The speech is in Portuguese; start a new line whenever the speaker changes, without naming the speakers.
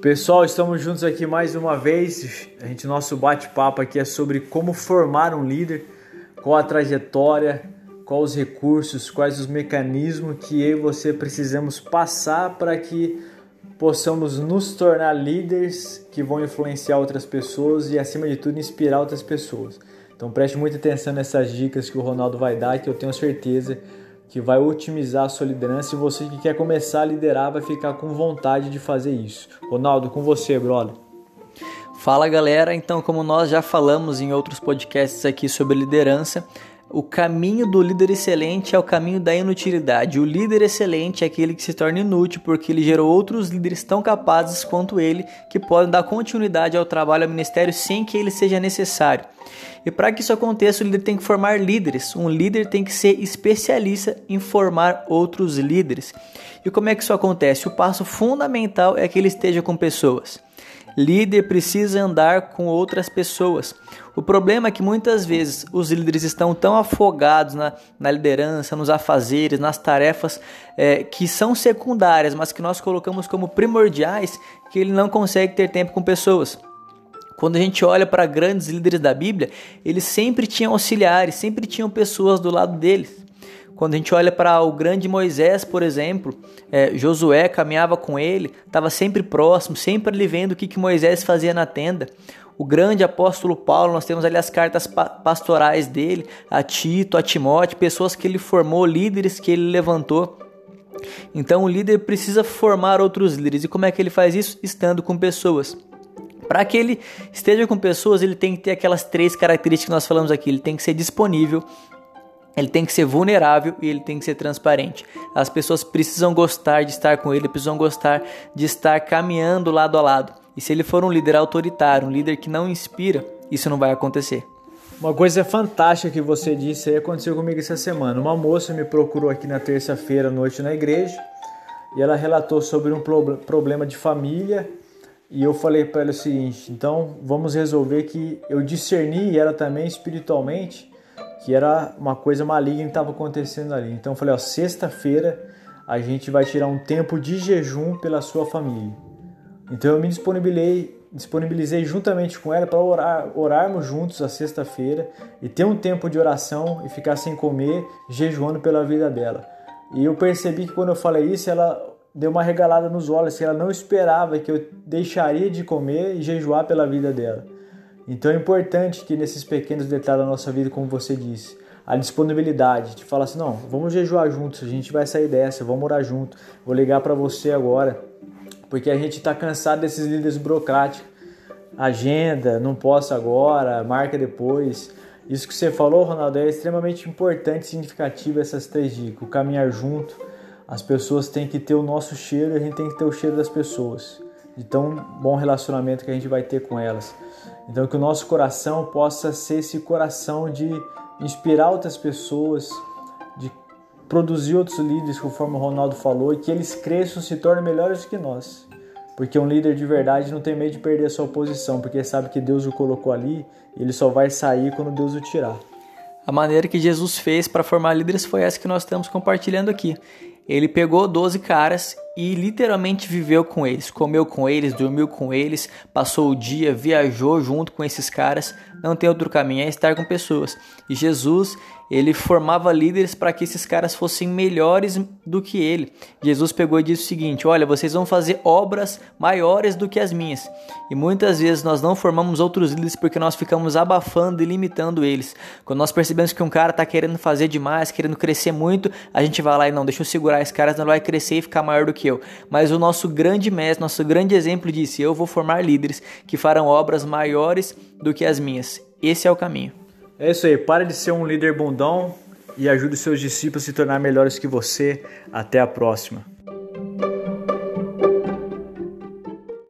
Pessoal, estamos juntos aqui mais uma vez. A gente nosso bate-papo aqui é sobre como formar um líder, qual a trajetória, quais os recursos, quais os mecanismos que eu e você precisamos passar para que possamos nos tornar líderes que vão influenciar outras pessoas e acima de tudo inspirar outras pessoas. Então preste muita atenção nessas dicas que o Ronaldo vai dar, que eu tenho certeza que vai otimizar a sua liderança e você que quer começar a liderar vai ficar com vontade de fazer isso. Ronaldo, com você, brother.
Fala galera, então como nós já falamos em outros podcasts aqui sobre liderança, o caminho do líder excelente é o caminho da inutilidade. O líder excelente é aquele que se torna inútil porque ele gerou outros líderes tão capazes quanto ele que podem dar continuidade ao trabalho ao ministério sem que ele seja necessário. E para que isso aconteça, o líder tem que formar líderes. Um líder tem que ser especialista em formar outros líderes. E como é que isso acontece? O passo fundamental é que ele esteja com pessoas. Líder precisa andar com outras pessoas. O problema é que muitas vezes os líderes estão tão afogados na, na liderança, nos afazeres, nas tarefas é, que são secundárias, mas que nós colocamos como primordiais, que ele não consegue ter tempo com pessoas. Quando a gente olha para grandes líderes da Bíblia, eles sempre tinham auxiliares, sempre tinham pessoas do lado deles. Quando a gente olha para o grande Moisés, por exemplo, é, Josué caminhava com ele, estava sempre próximo, sempre ali vendo o que, que Moisés fazia na tenda. O grande apóstolo Paulo, nós temos ali as cartas pa pastorais dele, a Tito, a Timóteo, pessoas que ele formou, líderes que ele levantou. Então o líder precisa formar outros líderes. E como é que ele faz isso? Estando com pessoas. Para que ele esteja com pessoas, ele tem que ter aquelas três características que nós falamos aqui. Ele tem que ser disponível, ele tem que ser vulnerável e ele tem que ser transparente. As pessoas precisam gostar de estar com ele, precisam gostar de estar caminhando lado a lado. E se ele for um líder autoritário, um líder que não inspira, isso não vai acontecer.
Uma coisa fantástica que você disse aí aconteceu comigo essa semana. Uma moça me procurou aqui na terça-feira à noite na igreja e ela relatou sobre um problema de família e eu falei para ela o seguinte: então vamos resolver que eu discerni ela também espiritualmente que era uma coisa maligna que estava acontecendo ali. Então eu falei: ó, sexta-feira a gente vai tirar um tempo de jejum pela sua família. Então eu me disponibilizei, disponibilizei juntamente com ela para orar, orarmos juntos a sexta-feira e ter um tempo de oração e ficar sem comer, jejuando pela vida dela. E eu percebi que quando eu falei isso, ela deu uma regalada nos olhos, que ela não esperava que eu deixaria de comer e jejuar pela vida dela. Então é importante que nesses pequenos detalhes da nossa vida, como você disse, a disponibilidade de falar assim, não, vamos jejuar juntos, a gente vai sair dessa, vamos orar junto, vou ligar para você agora, porque a gente está cansado desses líderes burocráticos, agenda, não posso agora, marca depois. Isso que você falou, Ronaldo, é extremamente importante e significativo essas três dicas, o caminhar junto, as pessoas têm que ter o nosso cheiro e a gente tem que ter o cheiro das pessoas. De tão bom relacionamento que a gente vai ter com elas. Então, que o nosso coração possa ser esse coração de inspirar outras pessoas, de produzir outros líderes, conforme o Ronaldo falou, e que eles cresçam, se tornem melhores do que nós. Porque um líder de verdade não tem medo de perder a sua posição, porque sabe que Deus o colocou ali e ele só vai sair quando Deus o tirar.
A maneira que Jesus fez para formar líderes foi essa que nós estamos compartilhando aqui. Ele pegou 12 caras e literalmente viveu com eles, comeu com eles, dormiu com eles, passou o dia, viajou junto com esses caras. Não tem outro caminho, é estar com pessoas. E Jesus, ele formava líderes para que esses caras fossem melhores do que ele. Jesus pegou e disse o seguinte: Olha, vocês vão fazer obras maiores do que as minhas. E muitas vezes nós não formamos outros líderes porque nós ficamos abafando e limitando eles. Quando nós percebemos que um cara está querendo fazer demais, querendo crescer muito, a gente vai lá e não, deixa eu segurar esse cara, senão ele vai crescer e ficar maior do que. Mas o nosso grande mestre, nosso grande exemplo disse: Eu vou formar líderes que farão obras maiores do que as minhas. Esse é o caminho.
É isso aí, pare de ser um líder bundão e ajude seus discípulos a se tornar melhores que você. Até a próxima.